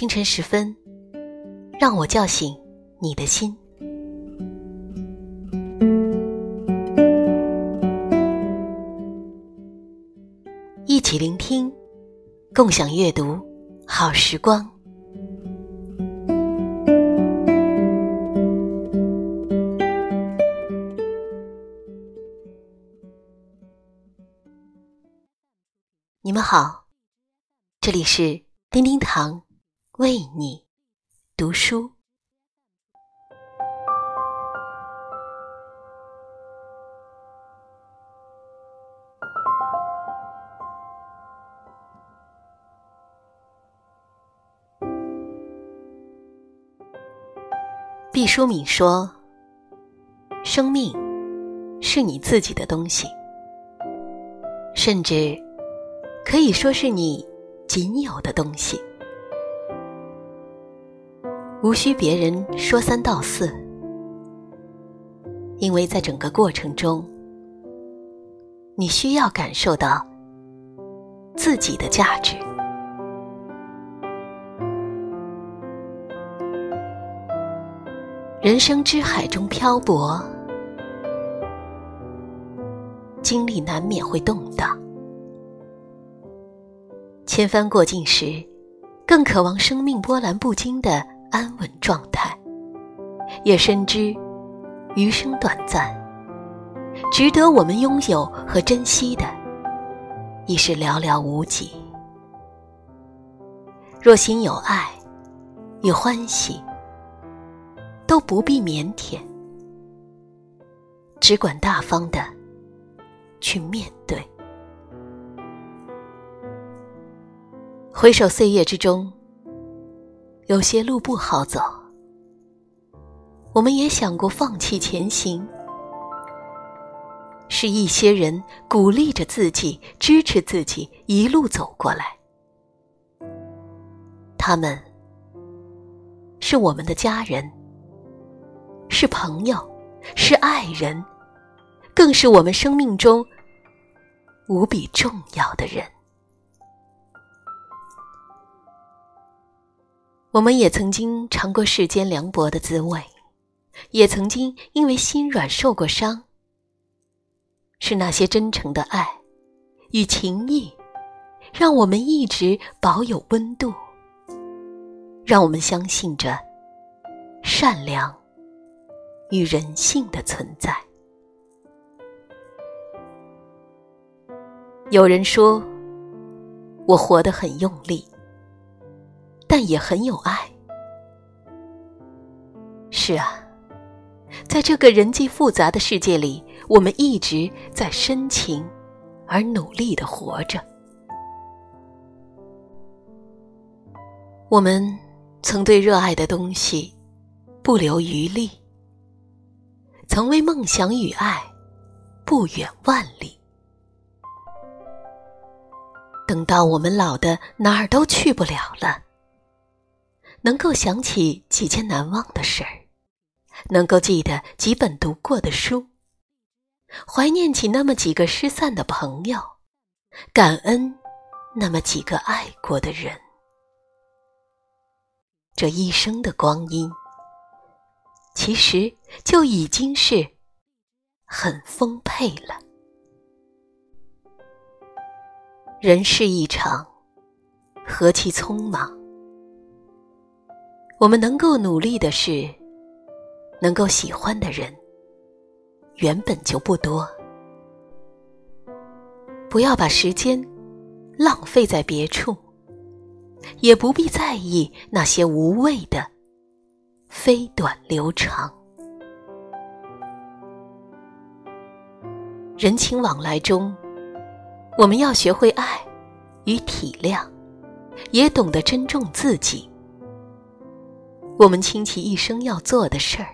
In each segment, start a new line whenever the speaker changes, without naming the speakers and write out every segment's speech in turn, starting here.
清晨时分，让我叫醒你的心。一起聆听，共享阅读，好时光。你们好，这里是叮叮堂为你读书。毕淑敏说：“生命是你自己的东西，甚至……”可以说是你仅有的东西，无需别人说三道四，因为在整个过程中，你需要感受到自己的价值。人生之海中漂泊，经历难免会动荡。千帆过尽时，更渴望生命波澜不惊的安稳状态，也深知余生短暂，值得我们拥有和珍惜的已是寥寥无几。若心有爱与欢喜，都不必腼腆，只管大方的去面对。回首岁月之中，有些路不好走，我们也想过放弃前行。是一些人鼓励着自己，支持自己一路走过来。他们是我们的家人，是朋友，是爱人，更是我们生命中无比重要的人。我们也曾经尝过世间凉薄的滋味，也曾经因为心软受过伤。是那些真诚的爱与情谊，让我们一直保有温度，让我们相信着善良与人性的存在。有人说，我活得很用力。但也很有爱。是啊，在这个人际复杂的世界里，我们一直在深情而努力的活着。我们曾对热爱的东西不留余力，曾为梦想与爱不远万里。等到我们老的哪儿都去不了了。能够想起几件难忘的事儿，能够记得几本读过的书，怀念起那么几个失散的朋友，感恩那么几个爱过的人，这一生的光阴，其实就已经是很丰沛了。人世一场，何其匆忙。我们能够努力的是，能够喜欢的人，原本就不多。不要把时间浪费在别处，也不必在意那些无谓的飞短流长。人情往来中，我们要学会爱与体谅，也懂得珍重自己。我们倾其一生要做的事儿，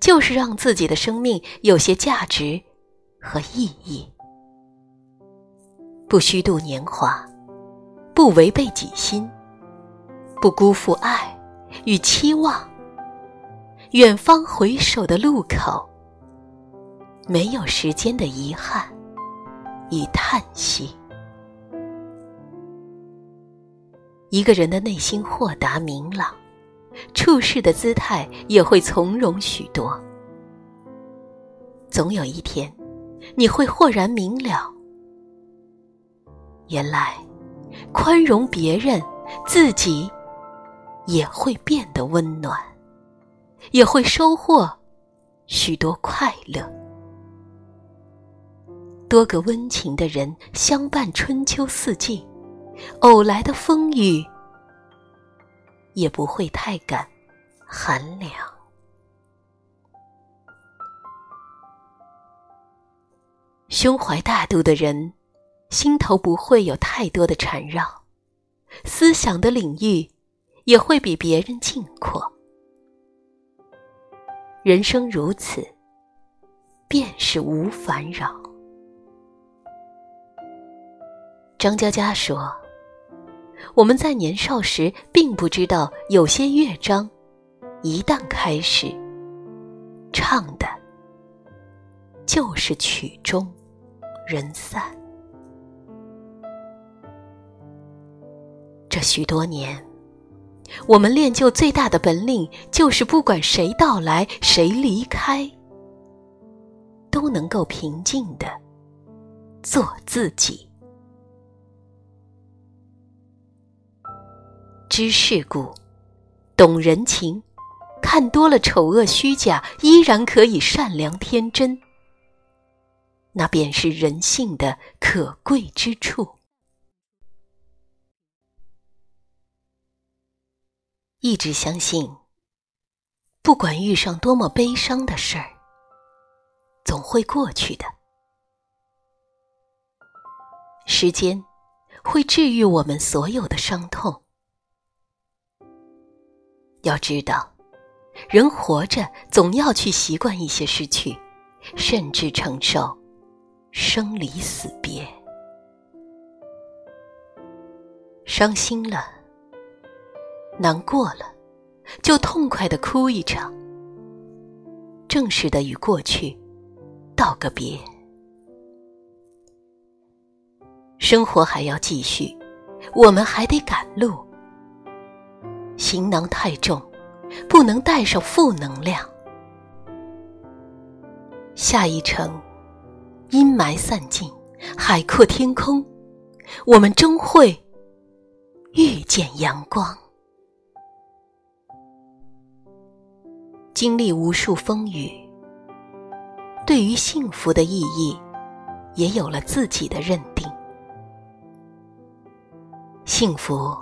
就是让自己的生命有些价值和意义。不虚度年华，不违背己心，不辜负爱与期望。远方回首的路口，没有时间的遗憾与叹息。一个人的内心豁达明朗，处事的姿态也会从容许多。总有一天，你会豁然明了，原来宽容别人，自己也会变得温暖，也会收获许多快乐。多个温情的人相伴春秋四季，偶来的风雨也不会太感寒凉。胸怀大度的人，心头不会有太多的缠绕，思想的领域也会比别人近阔。人生如此，便是无烦扰。张嘉佳说：“我们在年少时并不知道，有些乐章一旦开始唱的，就是曲终人散。这许多年，我们练就最大的本领，就是不管谁到来，谁离开，都能够平静的做自己。”知世故，懂人情，看多了丑恶虚假，依然可以善良天真，那便是人性的可贵之处。一直相信，不管遇上多么悲伤的事儿，总会过去的。时间会治愈我们所有的伤痛。要知道，人活着总要去习惯一些失去，甚至承受生离死别。伤心了，难过了，就痛快的哭一场，正式的与过去道个别。生活还要继续，我们还得赶路。行囊太重，不能带上负能量。下一程，阴霾散尽，海阔天空，我们终会遇见阳光。经历无数风雨，对于幸福的意义，也有了自己的认定。幸福。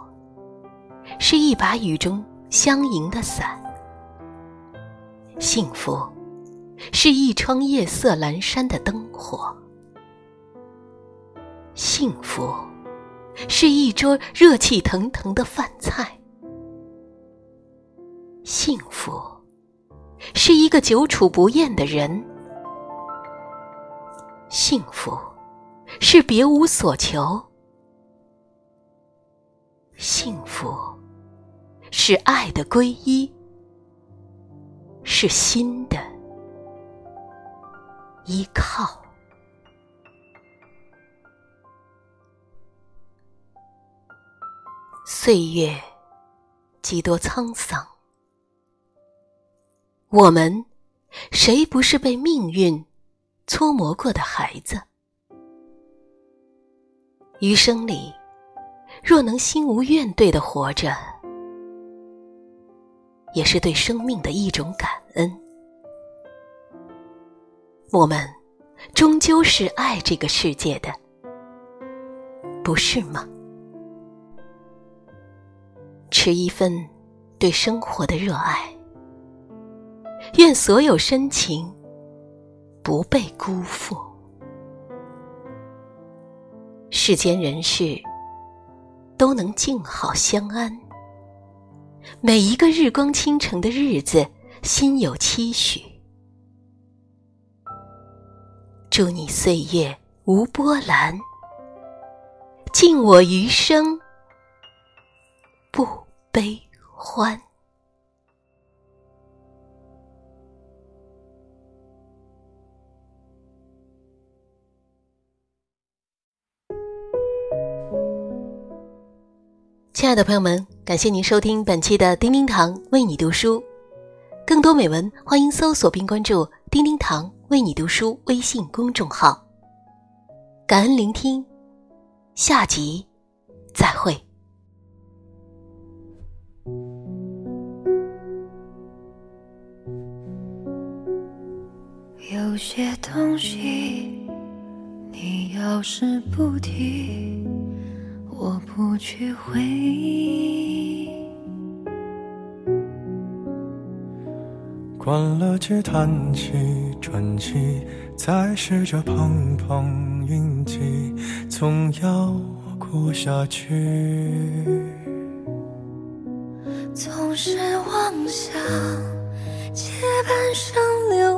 是一把雨中相迎的伞，幸福是一窗夜色阑珊的灯火，幸福是一桌热气腾腾的饭菜，幸福是一个久处不厌的人，幸福是别无所求，幸福。是爱的皈依，是心的依靠。岁月几多沧桑，我们谁不是被命运搓磨过的孩子？余生里，若能心无怨怼的活着。也是对生命的一种感恩。我们终究是爱这个世界的，不是吗？持一份对生活的热爱，愿所有深情不被辜负。世间人事都能静好相安。每一个日光倾城的日子，心有期许。祝你岁月无波澜，敬我余生不悲欢。亲爱的朋友们，感谢您收听本期的叮叮堂为你读书。更多美文，欢迎搜索并关注“叮叮堂为你读书”微信公众号。感恩聆听，下集再会。
有些东西，你要是不提，我不去回忆。
关了机，叹气，喘气，再试着碰碰运气，总要过下去。
总是妄想借半生流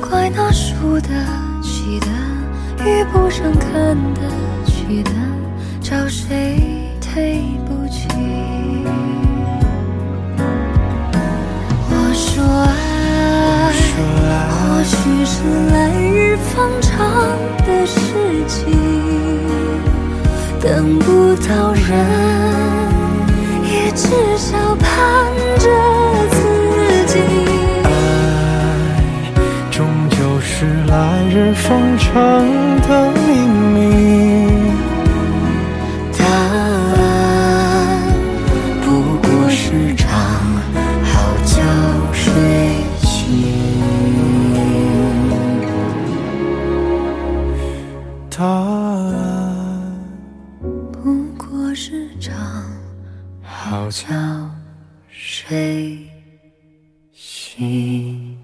怪那输得起的，遇不上看得起的，找谁对不起？我说爱，或许是来日方长的事情，等不到人，也至少盼着。
来日方长的秘密，
答案不过是场好觉睡醒。
答案
不过是场好觉睡醒。